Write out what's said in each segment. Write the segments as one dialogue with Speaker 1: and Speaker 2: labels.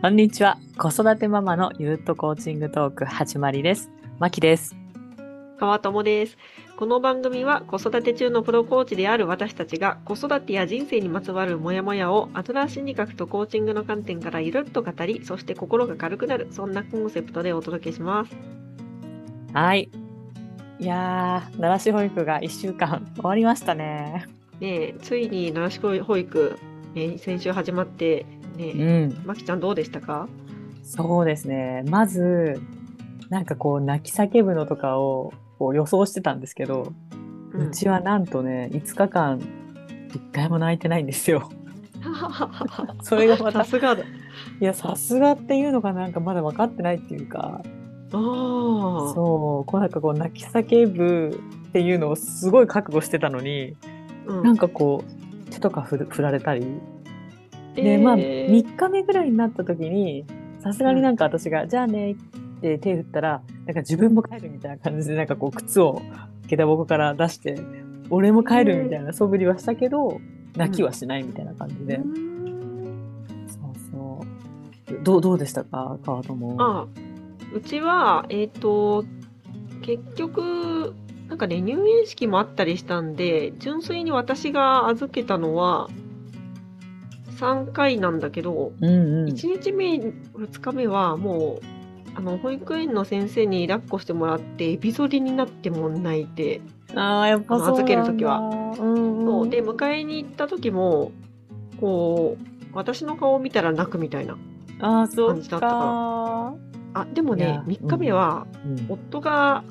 Speaker 1: こんにちは。子育てママのゆるっとコーチングトーク始まりです。まきです。
Speaker 2: 川友です。この番組は子育て中のプロコーチである私たちが子育てや人生にまつわるモヤモヤをアドラー心理学とコーチングの観点からゆるっと語り、そして心が軽くなる、そんなコンセプトでお届けします。
Speaker 1: はい。いやー、奈良市保育が1週間終わりましたね。
Speaker 2: ねえ、ついに奈良市保育、ね、先週始まって、
Speaker 1: う
Speaker 2: ねえ、
Speaker 1: ん。
Speaker 2: まきちゃんどうでしたか？
Speaker 1: そうですね。まず、なんかこう、泣き叫ぶのとかをこう予想してたんですけど、
Speaker 2: う
Speaker 1: うちはなんとね、5日間、1回も泣いてないんですよ。それがまた
Speaker 2: さすがだ。
Speaker 1: いや、さすがっていうのがなんかまだ分かってないっていうか、
Speaker 2: ああ。
Speaker 1: そう、こうなんかこう泣き叫ぶっていうのをすごい覚悟してたのに、
Speaker 2: うん
Speaker 1: なんかこう手とか振られたり、
Speaker 2: え
Speaker 1: でまあ
Speaker 2: ー。
Speaker 1: 3日目ぐらいになった時にさすがになんか私が「じゃあね」って手振ったらなんか自分も帰るみたいな感じでなんかこう靴を下駄箱から出して「俺も帰る」みたいな素振りはしたけど泣きはしないみたいな感じで、
Speaker 2: うん。
Speaker 1: そうそう。どうどうでしたか？川友。
Speaker 2: あうちは、えっ、と、結局、なんかね、入園式もあったりしたんで、純粋に私が預けたのは、3回なんだけど、
Speaker 1: うんうん。
Speaker 2: 1日目、2日目はもう、あの、保育園の先生に抱っこしてもらって、エビ反りになっても泣いて、
Speaker 1: ああやっぱ
Speaker 2: 預ける時は。
Speaker 1: うんうん、
Speaker 2: そうで、迎えに行った時も、こう、私の顔を見たら泣くみたいな。感じだったか
Speaker 1: か
Speaker 2: あ、でもね
Speaker 1: いや、
Speaker 2: 3日目は、
Speaker 1: うん。
Speaker 2: 夫が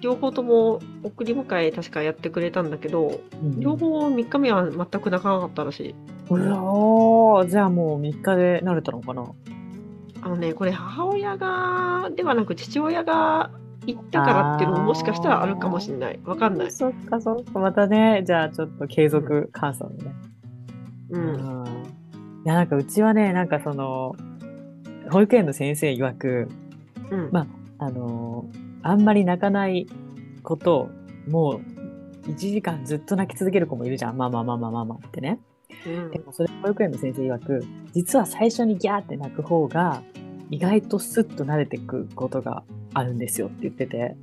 Speaker 2: 両方とも送り迎え確かやってくれたんだけど、
Speaker 1: うん。
Speaker 2: 両方3日目は全く泣かなかったらしい。
Speaker 1: うわーじゃあもう3日で慣れたのかな？
Speaker 2: あのね、これ母親が、ではなく父親が行ったからっていうのももしかしたらあるかもしれない。わかんない。
Speaker 1: そっかそっかまたねじゃあちょっと継続観察ね、
Speaker 2: う。
Speaker 1: うんんいやなんかうちはねなんかその保育園の先生曰く
Speaker 2: うん。
Speaker 1: まあのあんまり泣かない子ともう1時間ずっと泣き続ける子もいるじゃんママママママってね
Speaker 2: うん。
Speaker 1: でもそれ保育園の先生曰く実は最初にギャーって泣く方が意外とスッと慣れてくことがあるんですよって言ってて。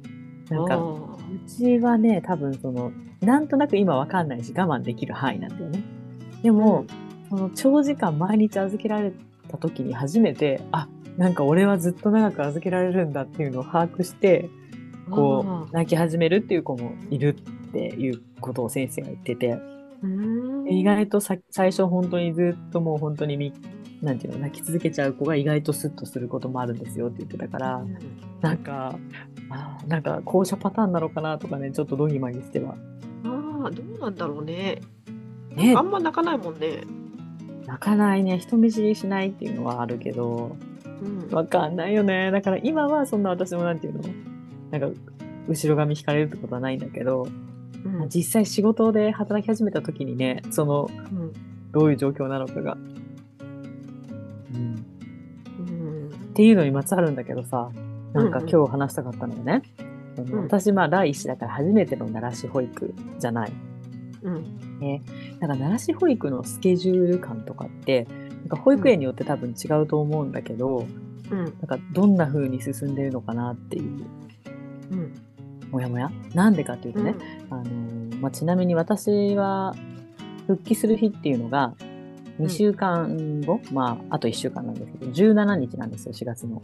Speaker 1: なんか
Speaker 2: あ
Speaker 1: うちはね多分そのなんとなく今わかんないし我慢できる範囲なんだよね。で
Speaker 2: ー
Speaker 1: も、その長時間毎日預けられた時に初めてあなんか俺はずっと長く預けられるんだっていうのを把握してこう泣き始めるっていう子もいるっていうことを先生が言ってて。
Speaker 2: うーん
Speaker 1: 意外とさ最初本当にずっともう本当にみなんていうの泣き続けちゃう子が意外とスッとすることもあるんですよって言ってたからなんかあーなんか後者パターンなのかなとかねちょっとドギマギしては
Speaker 2: ああ、どうなんだろうね。
Speaker 1: ね
Speaker 2: あんま泣かないもんね。
Speaker 1: 泣かないね人見知りしないっていうのはあるけど
Speaker 2: うん。
Speaker 1: わかんないよねだから今はそんな私もなんていうのなんか後ろ髪引かれるってことはないんだけど
Speaker 2: うん。
Speaker 1: 実際仕事で働き始めた時にねその
Speaker 2: うん
Speaker 1: どういう状況なのかが、うん、
Speaker 2: うん
Speaker 1: っていうのにまつわるんだけどさなんか
Speaker 2: うんうん。
Speaker 1: 今日話したかったのはね、あの
Speaker 2: うん。
Speaker 1: 私まあ第一子だから初めての奈良市保育じゃない。
Speaker 2: うん。
Speaker 1: ね、だから奈良市保育のスケジュール感とかってなんか保育園によって多分違うと思うんだけど、
Speaker 2: うん。
Speaker 1: なんかどんな風に進んでるのかなっていう。
Speaker 2: うん。
Speaker 1: モヤモヤなんでかっていうとね、あのーまあ、ちなみに私は復帰する日っていうのが2週間後、まああと1週間なんですけど17日なんですよ4月の。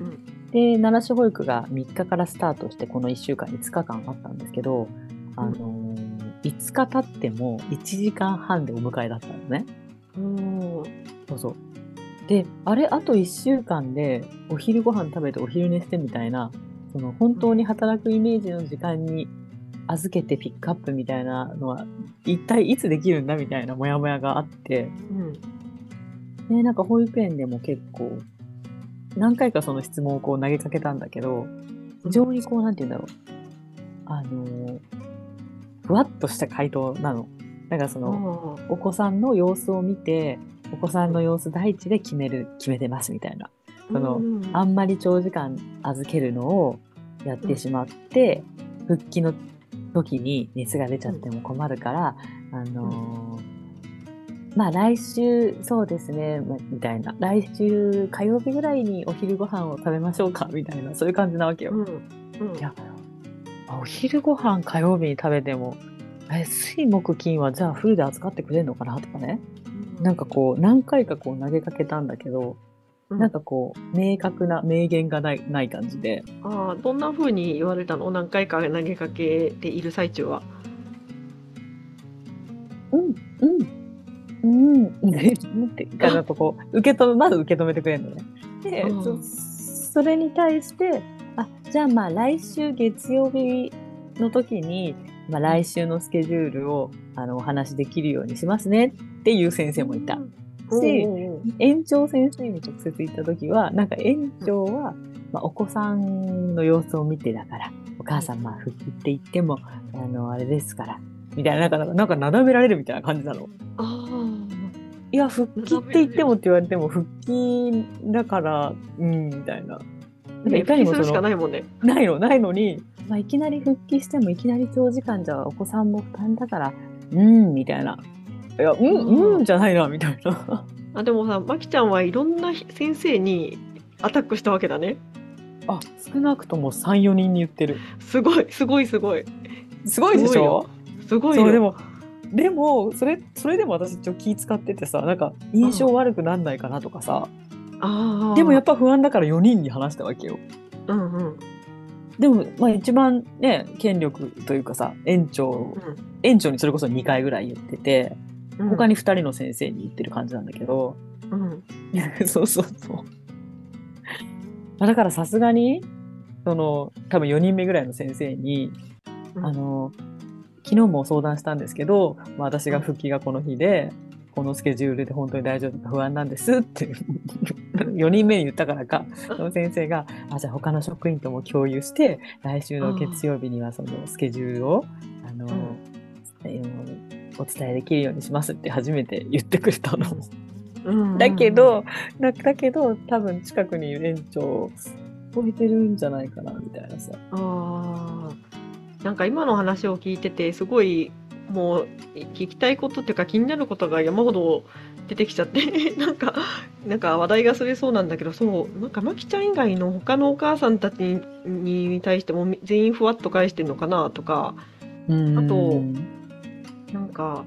Speaker 2: うん
Speaker 1: で奈良市保育が3日からスタートしてこの1週間5日間あったんですけど、あのー5日経っても1時間半でお迎えだったのね。
Speaker 2: うん。
Speaker 1: そうそう。で、あれ、あと1週間でお昼ご飯食べてお昼寝してみたいな、その本当に働くイメージの時間に預けてピックアップみたいなのは、一体いつできるんだみたいなモヤモヤがあって、
Speaker 2: うん。
Speaker 1: で、なんか保育園でも結構、何回かその質問をこう投げかけたんだけど、非常にこう、なんて言うんだろう。あのーふわっとした回答なの。だからその、
Speaker 2: あ
Speaker 1: お子さんの様子を見て、お子さんの様子第一で決める、決めてますみたいな。
Speaker 2: ー
Speaker 1: その
Speaker 2: うん
Speaker 1: あんまり長時間預けるのをやってしまって、復帰の時に熱が出ちゃっても困るから、あのーまあ来週、そうですね、まみたいな。来週火曜日ぐらいにお昼ご飯を食べましょうか、みたいな、そういう感じなわけよ。
Speaker 2: うん。うん。
Speaker 1: いやお昼ご飯火曜日に食べても、え、水木金はじゃあフルで扱ってくれるのかなとかね。なんかこう、何回かこう投げかけたんだけど、
Speaker 2: うん、
Speaker 1: なんかこう、明確な明言がないない感じで、
Speaker 2: ああ、どんな風に言われたの？何回か投げかけている最中は。
Speaker 1: うん、うん、うん、ねって、なんかこう、受け止め、まず受け止めてくれるのね。で、
Speaker 2: うん。
Speaker 1: そそれに対して、あ、じゃあまあ来週月曜日の時に、まあ来週のスケジュールを、あの、お話しできるようにしますねっていう先生もいた。
Speaker 2: うん。
Speaker 1: し
Speaker 2: うんうん
Speaker 1: 園長先生に直接言った時は、なんか園長は、まあ、お子さんの様子を見てだから、お母さんまあ復帰って言っても、あの、あれですから、みたいな、なんか、なんか、なだめられるみたいな感じなの。
Speaker 2: あ
Speaker 1: いや、復帰って言ってもって言われても、復帰だから、うん、みたいな。
Speaker 2: あ、
Speaker 1: なんか
Speaker 2: ね、
Speaker 1: いかにもその、
Speaker 2: ないもんね。
Speaker 1: ないの、ないのに、まあ、いきなり復帰しても、いきなり長時間じゃお子さんも負担だから、うん、みたいな。いや、うん、うん、じゃないな、みたいな。
Speaker 2: あでもさ、まきちゃんはいろんな先生にアタックしたわけだね。
Speaker 1: あ、少なくとも3、4人に言ってる。
Speaker 2: すごい、すごい、すごい。
Speaker 1: すごいでしょ？
Speaker 2: すごいよ。
Speaker 1: でも、でも、それ、それでも私ちょっと気使っててさ、なんか、印象悪くなんないかなとかさ、
Speaker 2: ああ。
Speaker 1: でもやっぱ不安だから4人に話したわけよ。
Speaker 2: うんうん。
Speaker 1: でも、まあ一番ね、権力というかさ、園長、園長にそれこそ2回ぐらい言ってて、
Speaker 2: うん、
Speaker 1: 他に2人の先生に言ってる感じなんだけど、
Speaker 2: うん。
Speaker 1: そうそうそう。まあだからさすがに、その、多分4人目ぐらいの先生に、
Speaker 2: うん。
Speaker 1: あの、昨日も相談したんですけど、まあ、私が復帰がこの日で、このスケジュールで本当に大丈夫か不安なんですって、4人目に言ったからか、その先生が、あ、じゃあ他の職員とも共有して、来週の月曜日にはそのスケジュールを、あの、えーお伝えできるようにしますって初めて言ってくれたの。
Speaker 2: うん
Speaker 1: だけ、ど、だだけど、多分近くにいる園長、超えてるんじゃないかな、みたいなさ。
Speaker 2: ああ。なんか今の話を聞いてて、すごい、もう、聞きたいことっていうか気になることが山ほど出てきちゃって、なんか、なんか話題がそれそうなんだけど、そう、なんかまきちゃん以外の他のお母さんたちにに対しても全員ふわっと返してんのかなとか、あとなんか、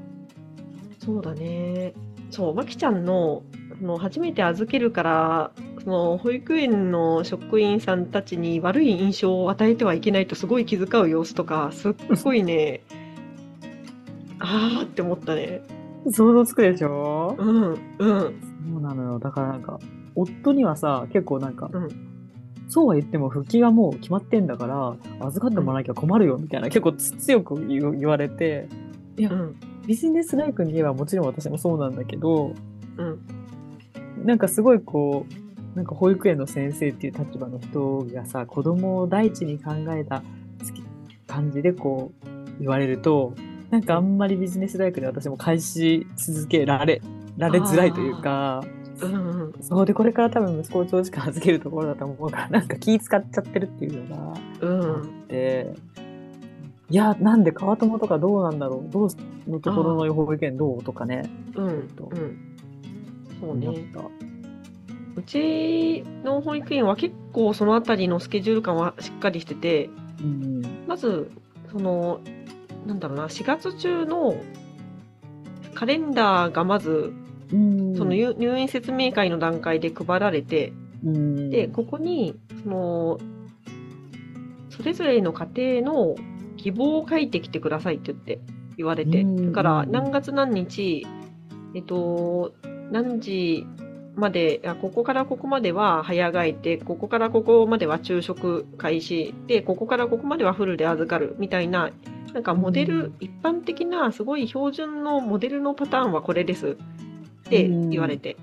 Speaker 2: そうだね。そう、まきちゃんの、その初めて預けるから、その保育園の職員さんたちに悪い印象を与えてはいけないとすごい気遣う様子とか、すっごいね、あーって思ったね。
Speaker 1: 想像つくでしょ？
Speaker 2: うん、うん、
Speaker 1: そうなのよ。だからなんか、夫にはさ、結構なんか、
Speaker 2: うん
Speaker 1: そうは言っても復帰がもう決まってんだから、預かってもらわなきゃ困るよ、みたいな、結構つ強く言われて、いや、
Speaker 2: うん、
Speaker 1: ビジネスライクに言えばもちろん私もそうなんだけど、
Speaker 2: うん、
Speaker 1: なんかすごいこう、なんか保育園の先生っていう立場の人がさ、子供を第一に考えた感じでこう言われると、なんかあんまりビジネスライクで私も返し続けられ、られづらいというか、
Speaker 2: うん、うん、
Speaker 1: そうで、これから多分息子を長時間預けるところだと思うから、なんか気使っちゃってるっていうのが
Speaker 2: うん、
Speaker 1: あって、いや、なんで川友とかどうなんだろう？どうのところの保育園どう？とかね、
Speaker 2: うん、うん。そうね。
Speaker 1: た。
Speaker 2: うちの保育園は結構そのあたりのスケジュール感はしっかりしてて、
Speaker 1: うん。
Speaker 2: まず、その、なんだろうな、4月中のカレンダーがまず、
Speaker 1: うん。
Speaker 2: その入入院説明会の段階で配られて、
Speaker 1: うん、
Speaker 2: で、ここに、その、それぞれの家庭の希望を書いてきてくださいって言って言われて、
Speaker 1: うん
Speaker 2: だから何月何日、えっと、何時まで、あここからここまでは早帰って、ここからここまでは昼食開始、で、ここからここまではフルで預かるみたいな、なんかモデル、
Speaker 1: うん。
Speaker 2: 一般的なすごい標準のモデルのパターンはこれです。って言われて、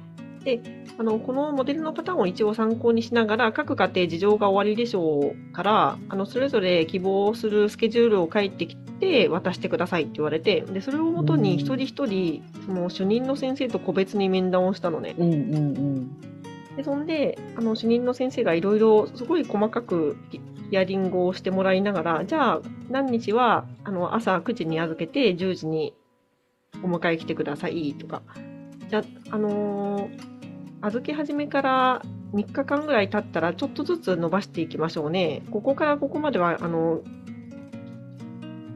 Speaker 2: で、あの、このモデルのパターンを一応参考にしながら、各家庭事情が終わりでしょうから、あの、それぞれ希望するスケジュールを書いてきて渡してくださいって言われて、で、それをもとに
Speaker 1: うん
Speaker 2: 一人一人、その主任の先生と個別に面談をしたのね。
Speaker 1: うんうんうん。
Speaker 2: で、そんで、あの、主任の先生がいろいろすごい細かくヒヒアリングをしてもらいながら、じゃあ、何日は、あの、朝9時に預けて10時にお迎え来てくださいとか、じゃあ、あのー預け始めから3日間ぐらい経ったら、ちょっとずつ伸ばしていきましょうね。ここからここまでは、あの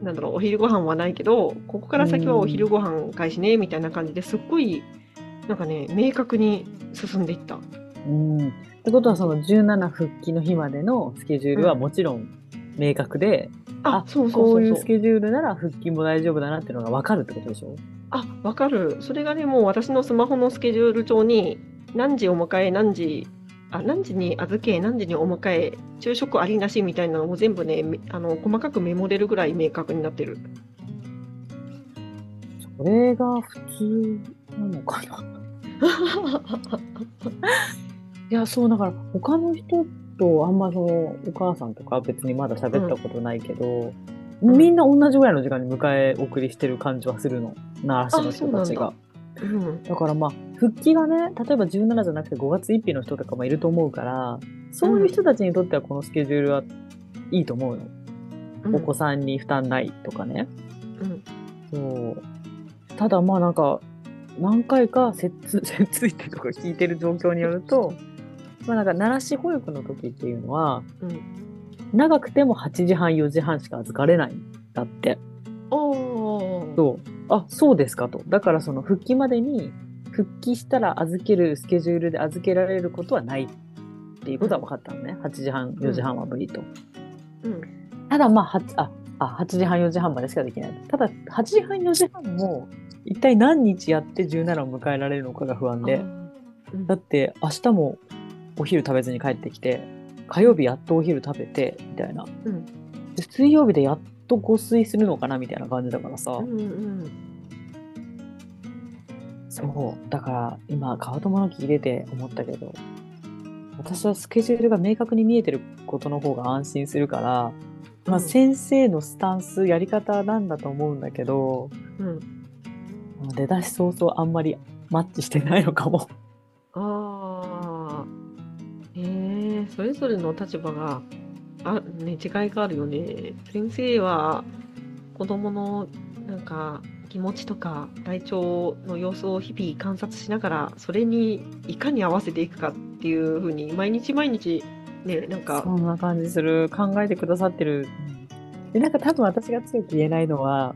Speaker 2: なんだろう、お昼ご飯はないけど、ここから先はお昼ご飯開始ね、みたいな感じですっごい、なんかね、明確に進んでいった。
Speaker 1: うん。ってことは、その17復帰の日までのスケジュールはもちろん明確で、
Speaker 2: あ、そうそう
Speaker 1: こ
Speaker 2: そううそう
Speaker 1: いうス。ケジュールなら復帰も大丈夫だなっていうのが分かるってことでしょ？
Speaker 2: あ、わかる。それがね、もう私のスマホのスケジュール帳に、何時お迎え、何時、あ、何時に預け、何時にお迎え、昼食ありなしみたいなのも全部ね、めあの、細かくメモれるぐらい明確になってる。
Speaker 1: それが普通なのかな いや、そう、だから他の人とあんまそのお母さんとか別にまだ喋ったことないけど、
Speaker 2: ん
Speaker 1: みんな同じぐらいの時間に迎え送りしてる感じはするの。奈良市の人たちが。
Speaker 2: うん。
Speaker 1: だからまあ、復帰がね、例えば17じゃなくて5月1日の人とかもいると思うから、そういう人たちにとってはこのスケジュールはいいと思うの。
Speaker 2: うん
Speaker 1: お子さんに負担ないとかね。
Speaker 2: うん。
Speaker 1: そう。ただまあなんか、何回かせ っつ、ついてとか聞いてる状況によると、まあなんか奈良市保育の時っていうのは、
Speaker 2: うん。
Speaker 1: 長くても8時半、4時半しか預かれないんだって。そう。あ、そうですかと。だからその復帰までに、復帰したら預けるスケジュールで預けられることはないっていうことは分かったのね。8時半、4時半は無理と。
Speaker 2: うん。
Speaker 1: ただまあ、8, ああ8時半、4時半までしかできない。ただ、8時半、4時半も、一体何日やって17を迎えられるのかが不安で。
Speaker 2: うん
Speaker 1: だって、明日もお昼食べずに帰ってきて、火曜日やっとお昼食べて、みたいな。
Speaker 2: うん
Speaker 1: で水曜日でやっとご睡するのかなみたいな感じだからさ。
Speaker 2: うんうん
Speaker 1: そう。だから、今、川友の聞いてて思ったけど、私はスケジュールが明確に見えてることの方が安心するから、まあ、
Speaker 2: うん
Speaker 1: 先生のスタンス、やり方なんだと思うんだけど、
Speaker 2: うん。
Speaker 1: 出だし早々あんまりマッチしてないのかも。
Speaker 2: あそれぞれの立場が、あ、ね、違いがあるよね。先生は、子供の、なんか、気持ちとか、体調の様子を日々観察しながら、それにいかに合わせていくかっていうふうに、毎日毎日、ね、なんか
Speaker 1: そ、んな感じする。考えてくださってる。で、なんか多分私が強く言えないのは、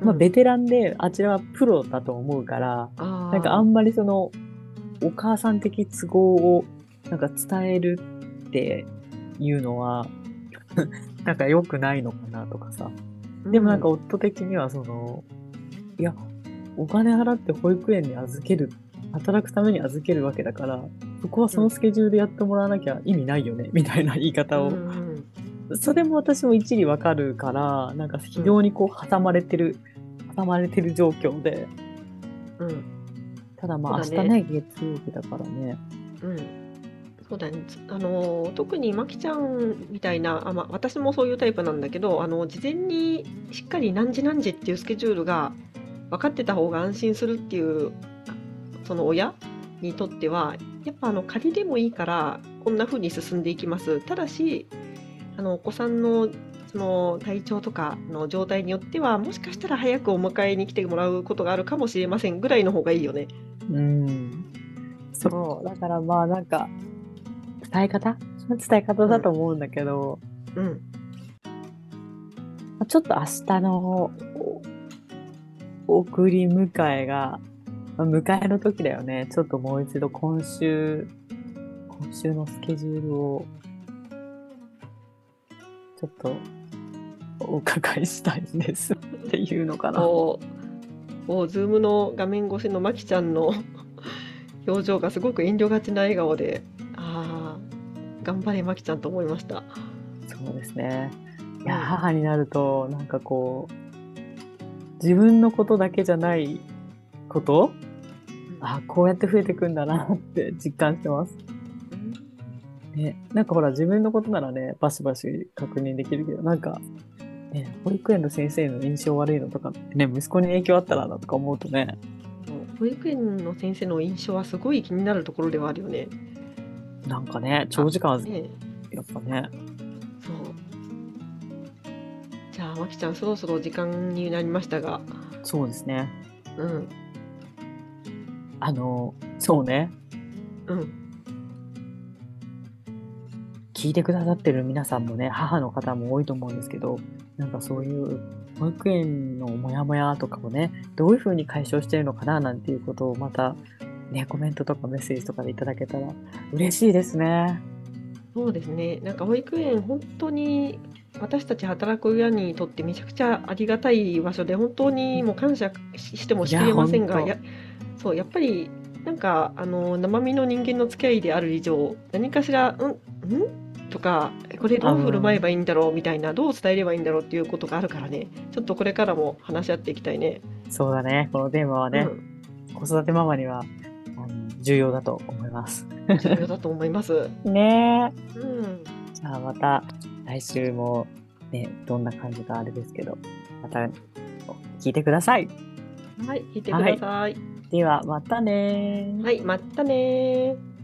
Speaker 1: まあ、
Speaker 2: うん
Speaker 1: ベテランで、あちらはプロだと思うから、なんかあんまりその、お母さん的都合をなんか伝えるっていうのは、なんか良くないのかなとかさ。でもなんか夫的にはその、いや、お金払って保育園に預ける、働くために預けるわけだから、そこはそのスケジュールでやってもらわなきゃ意味ないよね、みたいな言い方を。それも私も一理わかるから、なんか非常にこう挟まれてる、挟まれてる状況で。
Speaker 2: うん
Speaker 1: ただまあ明日ね、月曜日だからね。
Speaker 2: うん、そうだね。あの特にまきちゃんみたいな、あま、私もそういうタイプなんだけど、あの事前にしっかり何時何時っていうスケジュールが分かってた方が安心するっていうその親にとっては、やっぱあの仮でもいいからこんな風に進んでいきます。ただし、あのお子さんのその体調とかの状態によっては、もしかしたら早くお迎えに来てもらうことがあるかもしれませんぐらいの方がいいよね。
Speaker 1: うん。そう。だからまあなんか、伝え方？伝え方だと思うんだけど、
Speaker 2: うん。
Speaker 1: まあちょっと明日のお送り迎えが、まあ迎えの時だよね。ちょっともう一度今週、今週のスケジュールを、ちょっとお伺いしたいんですっていうのかな。
Speaker 2: おお、ズームの画面越しのまきちゃんの表情がすごく遠慮がちな笑顔で、頑張れまきちゃんと思いました。
Speaker 1: そうですね。いや、
Speaker 2: うん
Speaker 1: 母になると、なんかこう、自分のことだけじゃないこと？あ、こうやって増えてくんだなって 実感してます。ね、なんかほら、自分のことならね、バシバシ確認できるけど、なんか、ね、保育園の先生の印象悪いのとかね、息子に影響あったらなとか思うとね、
Speaker 2: うん保育園の先生の印象はすごい気になるところではあるよね。
Speaker 1: なんかね、長時間、
Speaker 2: ね
Speaker 1: やっぱね、
Speaker 2: そう。じゃあ、まきちゃん、そろそろ時間になりましたが、
Speaker 1: そうですね。
Speaker 2: うん。
Speaker 1: あの、そうね。
Speaker 2: うん。
Speaker 1: 聞いてくださってる皆さんもね、母の方も多いと思うんですけど、なんかそういう保育園のモヤモヤとかをね、どういうふうに解消してるのかななんていうことをまた、ね、コメントとかメッセージとかでいただけたら嬉しいですね。
Speaker 2: そうですね。なんか保育園、本当に私たち働く親にとってめちゃくちゃありがたい場所で、本当にもう感謝ししてもしきれませんが、
Speaker 1: いや
Speaker 2: やそう、やっぱりなんかあの生身の人間の付き合いである以上、何かしら、うん、ん？とか、これどう振る舞えばいいんだろうみたいな、どう伝えればいいんだろうっていうことがあるからね、ちょっとこれからも話し合っていきたいね。
Speaker 1: そうだね。このテーマはね、
Speaker 2: うん、
Speaker 1: 子育てママには重要だと思います。
Speaker 2: 重要だと思います。
Speaker 1: ねえ。
Speaker 2: うん。
Speaker 1: じゃあまた来週もね、どんな感じかあれですけど、また聞いてください。
Speaker 2: はい、聞いてください。
Speaker 1: ではまたね
Speaker 2: はい、またねー。